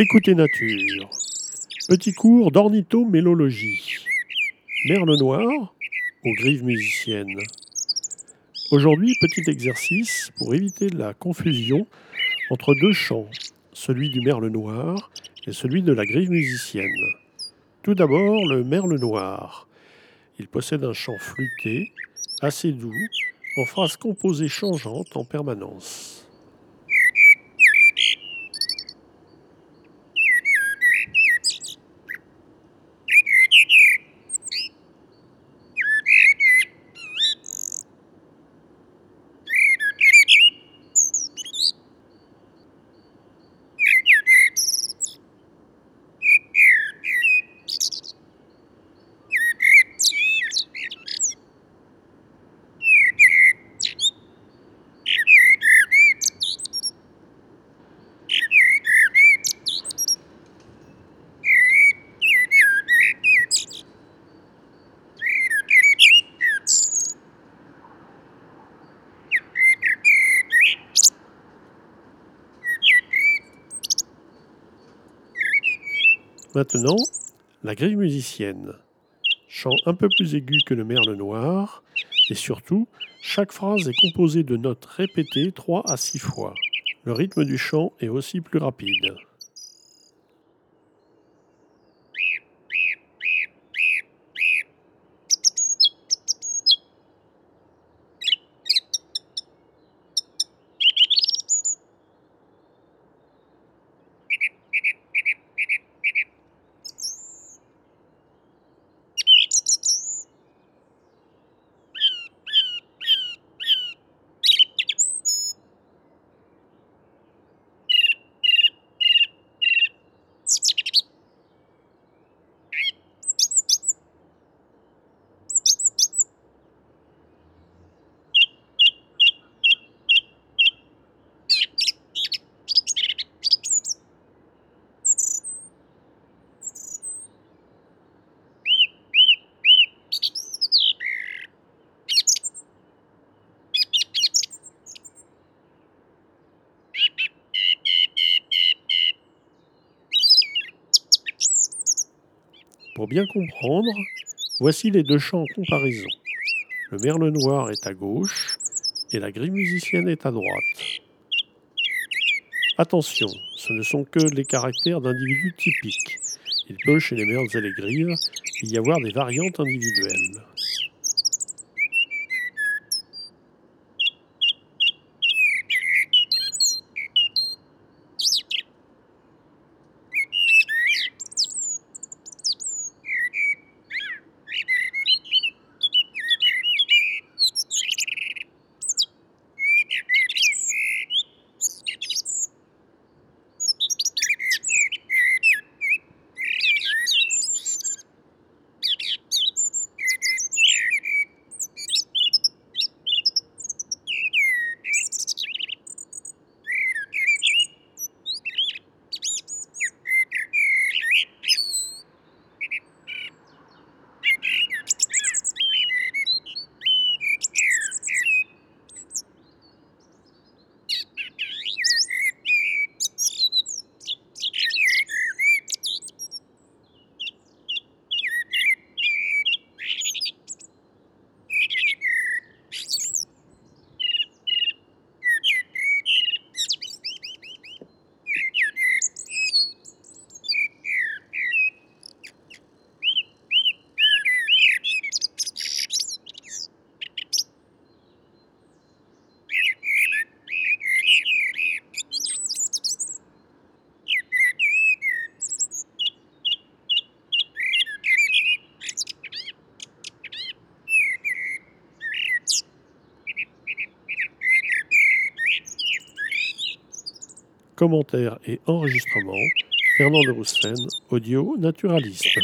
Écoutez nature. Petit cours d'ornithomélologie. Merle noir aux grives musiciennes. Aujourd'hui, petit exercice pour éviter la confusion entre deux chants, celui du merle noir et celui de la grive musicienne. Tout d'abord, le merle noir. Il possède un chant flûté, assez doux, en phrases composées changeantes en permanence. Maintenant, la grille musicienne. Chant un peu plus aigu que le merle noir, et surtout, chaque phrase est composée de notes répétées 3 à 6 fois. Le rythme du chant est aussi plus rapide. Pour bien comprendre, voici les deux chants en comparaison. Le merle noir est à gauche et la grille musicienne est à droite. Attention, ce ne sont que les caractères d'individus typiques. Il peut, chez les merles et les grives, y avoir des variantes individuelles. Commentaires et enregistrements, Fernand de Roussen, audio naturaliste.